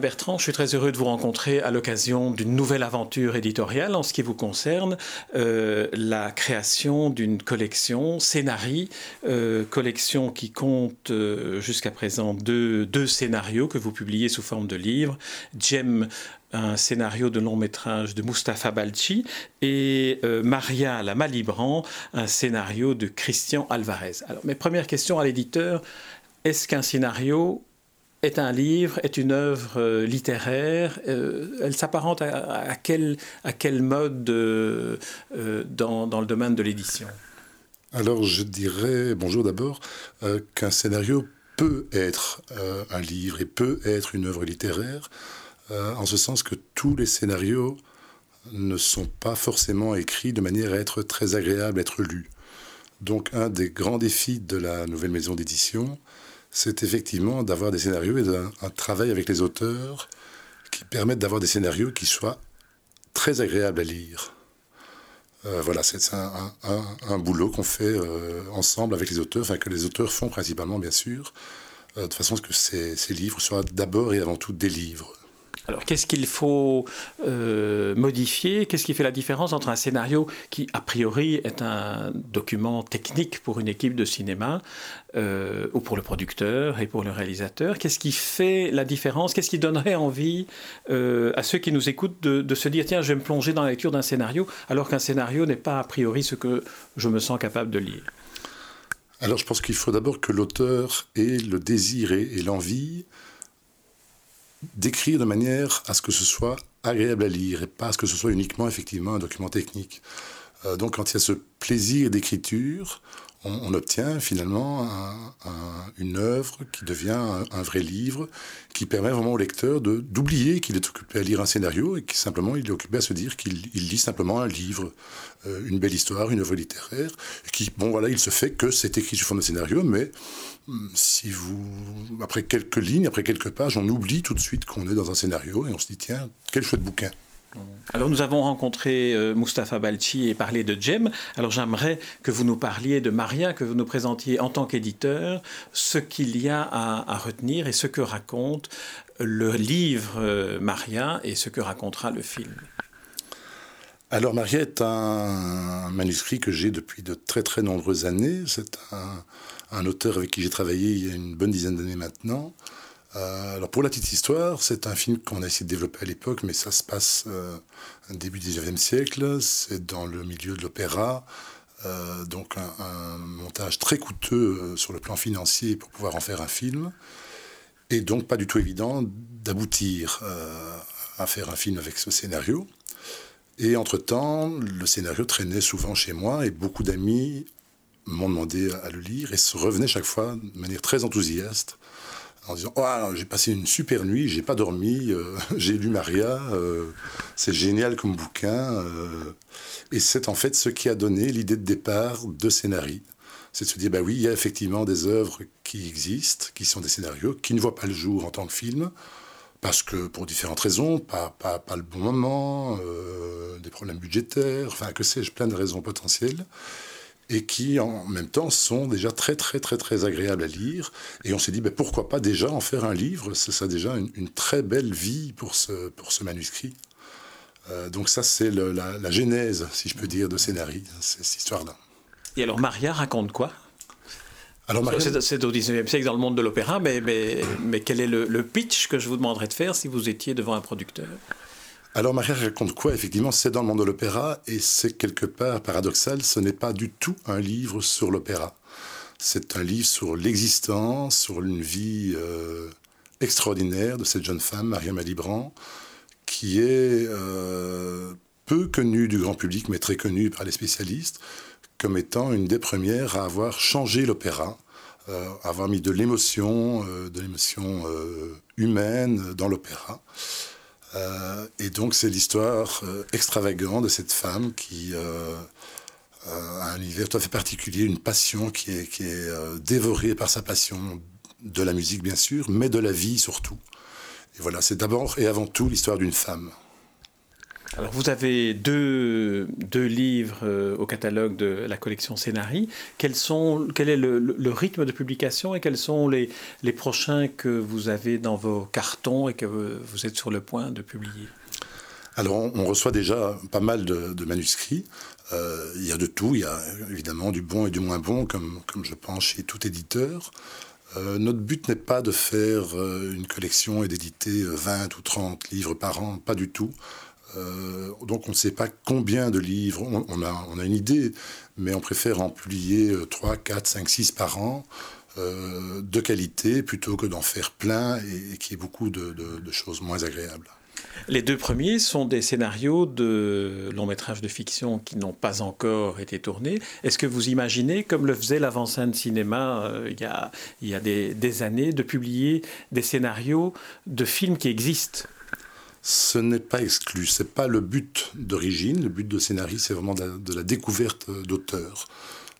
Bertrand, je suis très heureux de vous rencontrer à l'occasion d'une nouvelle aventure éditoriale en ce qui vous concerne, euh, la création d'une collection Scénarii, euh, collection qui compte euh, jusqu'à présent deux, scénarios que vous publiez sous forme de livres. Jem, un scénario de long métrage de Mustapha Balchi, et Maria la Malibran, un scénario de Christian Alvarez. Alors mes premières questions à l'éditeur, est-ce qu'un scénario est un livre, est une œuvre euh, littéraire. Euh, elle s'apparente à, quel, à mode euh, dans, dans, le domaine de l'édition? Alors je dirais, bonjour d'abord, qu'un scénario peut être un livre et peut être une œuvre littéraire, en ce sens que tous les scénarios ne sont pas forcément écrits de manière à être très agréable à être lus. Donc un des grands défis de la nouvelle maison d'édition, c'est effectivement d'avoir des scénarios et un, travail avec les auteurs qui permettent d'avoir des scénarios qui soient très agréables à lire. Euh, voilà, c'est un, boulot qu'on fait euh, ensemble avec les auteurs, enfin que les auteurs font principalement, bien sûr, euh, de façon à ce que ces livres soient d'abord et avant tout des livres. Alors, qu'est-ce qu'il faut euh, modifier? Qu'est-ce qui fait la différence entre un scénario qui, a priori, est un document technique pour une équipe de cinéma, euh, ou pour le producteur et pour le réalisateur? Qu'est-ce qui fait la différence? Qu'est-ce qui donnerait envie euh, à ceux qui nous écoutent de, de, se dire tiens, je vais me plonger dans la lecture d'un scénario, alors qu'un scénario n'est pas a priori ce que je me sens capable de lire? Alors je pense qu'il faut d'abord que l'auteur ait le désir et l'envie d'écrire de manière à ce que ce soit agréable à lire et pas à ce que ce soit uniquement effectivement un document technique. Euh, donc quand il y a ce plaisir d'écriture, on, obtient finalement une œuvre qui devient un, vrai livre, qui permet vraiment au lecteur d'oublier qu'il est occupé à lire un scénario et qu'il simplement il est occupé à se dire qu'il lit simplement un livre, euh, une belle histoire, une œuvre littéraire, qui, bon voilà, il se fait que c'est écrit sous forme de scénario, mais hum, si vous, après quelques lignes, après quelques pages, on oublie tout de suite qu'on est dans un scénario et on se dit tiens, quel chouette bouquin. Alors nous avons rencontré euh, Mustapha Balchi et parlé de Jem. Alors j'aimerais que vous nous parliez de Maria, que vous nous présentiez en tant qu'éditeur, ce qu'il y a à, retenir et ce que raconte le livre euh, Maria et ce que racontera le film. Alors Maria est un manuscrit que j'ai depuis de très très nombreuses années. C'est un, un auteur avec qui j'ai travaillé il y a une bonne dizaine d'années maintenant. Euh, alors pour la petite histoire, c'est un film qu'on a essayé de développer à l'époque, mais ça se passe euh, début du 19e siècle. C'est dans le milieu de l'opéra, euh, donc un, montage très coûteux euh, sur le plan financier pour pouvoir en faire un film, et donc pas du tout évident d'aboutir à faire un film avec ce scénario. Et entre-temps, le scénario traînait souvent chez moi, et beaucoup d'amis m'ont demandé à le lire, et se revenaient chaque fois de manière très enthousiaste en disant oh, j'ai passé une super nuit, j'ai pas dormi, euh, j'ai lu Maria, euh, c'est génial comme bouquin. Euh. et c'est en fait ce qui a donné l'idée de départ de Scénarii. C'est de se dire bah oui, il y a effectivement des œuvres qui existent, qui sont des scénarios, qui ne voient pas le jour en tant que film, parce que pour différentes raisons, pas, pas, pas le bon moment, des problèmes budgétaires, enfin que sais-je, plein de raisons potentielles et qui en même temps sont déjà très très très très agréables à lire. Et on s'est dit ben, pourquoi pas déjà en faire un livre? C'est ça déjà une, très belle vie pour ce, pour ce manuscrit. Euh, donc ça c'est la, la, genèse, si je peux dire, de Scénarii, cette histoire-là. Et alors Maria raconte quoi? Alors, C'est au 19e siècle dans le monde de l'opéra, mais, mais, mais, quel est le, le pitch que je vous demanderais de faire si vous étiez devant un producteur? Alors Maria raconte quoi Effectivement, c'est dans le monde de l'opéra et c'est quelque part paradoxal, ce n'est pas du tout un livre sur l'opéra. C'est un livre sur l'existence, sur une vie euh, extraordinaire de cette jeune femme, Maria Malibran, qui est euh, peu connue du grand public, mais très connue par les spécialistes, comme étant une des premières à avoir changé l'opéra, euh, à avoir mis de l'émotion, de l'émotion humaine dans l'opéra. Euh, et donc c'est l'histoire euh, extravagante de cette femme qui euh, a un univers tout à fait particulier, une passion qui est, qui est dévorée par sa passion de la musique bien sûr, mais de la vie surtout. Et voilà, c'est d'abord et avant tout l'histoire d'une femme. Alors vous avez deux, deux livres euh, au catalogue de la collection Scénarii. Quel est le, rythme de publication et quels sont les, les, prochains que vous avez dans vos cartons et que vous êtes sur le point de publier? Alors, on, reçoit déjà pas mal de, manuscrits. Euh, il y a de tout. Il y a évidemment du bon et du moins bon, comme, comme je pense chez tout éditeur. Euh, notre but n'est pas de faire une collection et d'éditer 20 ou 30 livres par an, pas du tout. Euh, donc on ne sait pas combien de livres, on, a, on, a, une idée, mais on préfère en publier 3, 4, 5, 6 par an. Euh, de qualité plutôt que d'en faire plein et, et qu'il y ait beaucoup de, choses moins agréables. Les deux premiers sont des scénarios de longs métrages de fiction qui n'ont pas encore été tournés. Est-ce que vous imaginez, comme le faisait l'avant-scène cinéma euh, il y a, des années, de publier des scénarios de films qui existent? Ce n'est pas exclu. C'est pas le but d'origine. Le but de scénario, c'est vraiment de la, découverte d'auteurs.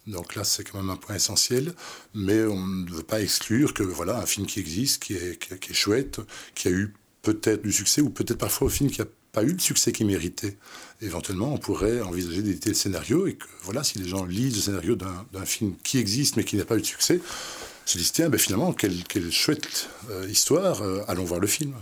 Donc là, c'est quand même un point essentiel, mais on ne veut pas exclure que voilà un film qui existe, qui est, chouette, qui a eu peut-être du succès ou peut-être parfois un film qui n'a pas eu le succès qu'il méritait. Éventuellement, on pourrait envisager d'éditer le scénario et que voilà, si les gens lisent le scénario d'un film qui existe mais qui n'a pas eu de succès, se disent tiens, ben finalement, quelle, quelle chouette euh, histoire, euh, allons voir le film.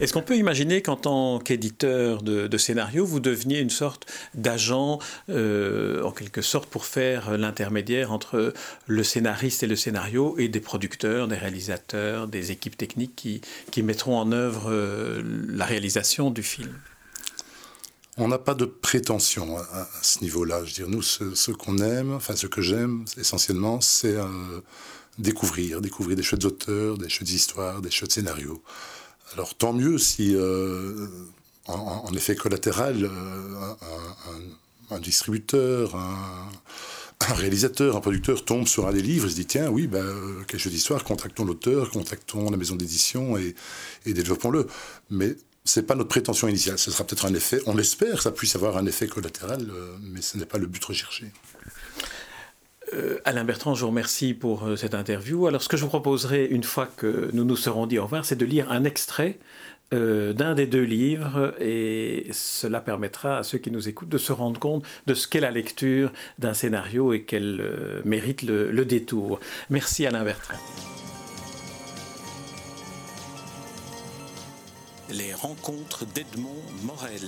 Est-ce qu'on peut imaginer qu'en tant qu'éditeur de, de, scénario, vous deveniez une sorte d'agent, euh, en quelque sorte, pour faire l'intermédiaire entre le scénariste et le scénario, et des producteurs, des réalisateurs, des équipes techniques qui, mettront en œuvre euh, la réalisation du film? On n'a pas de prétention à, ce niveau-là. Je veux nous, ce, ce qu'on aime, enfin ce que j'aime essentiellement, c'est euh, découvrir, découvrir des chouettes auteurs, des chouettes histoires, des chouettes scénarios. Alors tant mieux si, euh, en, effet collatéral, euh, un, distributeur, un, réalisateur, un producteur tombe sur un des livres et se dit tiens oui, bah, quelle chose d'histoire, contactons l'auteur, contactons la maison d'édition et, développons-le. Mais c'est pas notre prétention initiale. Ce sera peut-être un effet, on espère que ça puisse avoir un effet collatéral, euh, mais ce n'est pas le but recherché. Euh, Alain Bertrand, je vous remercie pour euh, cette interview. Alors, ce que je vous proposerai, une fois que nous nous serons dit au revoir, c'est de lire un extrait euh, d'un des deux livres, et cela permettra à ceux qui nous écoutent de se rendre compte de ce qu'est la lecture d'un scénario et qu'elle mérite le, le détour. Merci Alain Bertrand. Les rencontres d'Edmond Morel.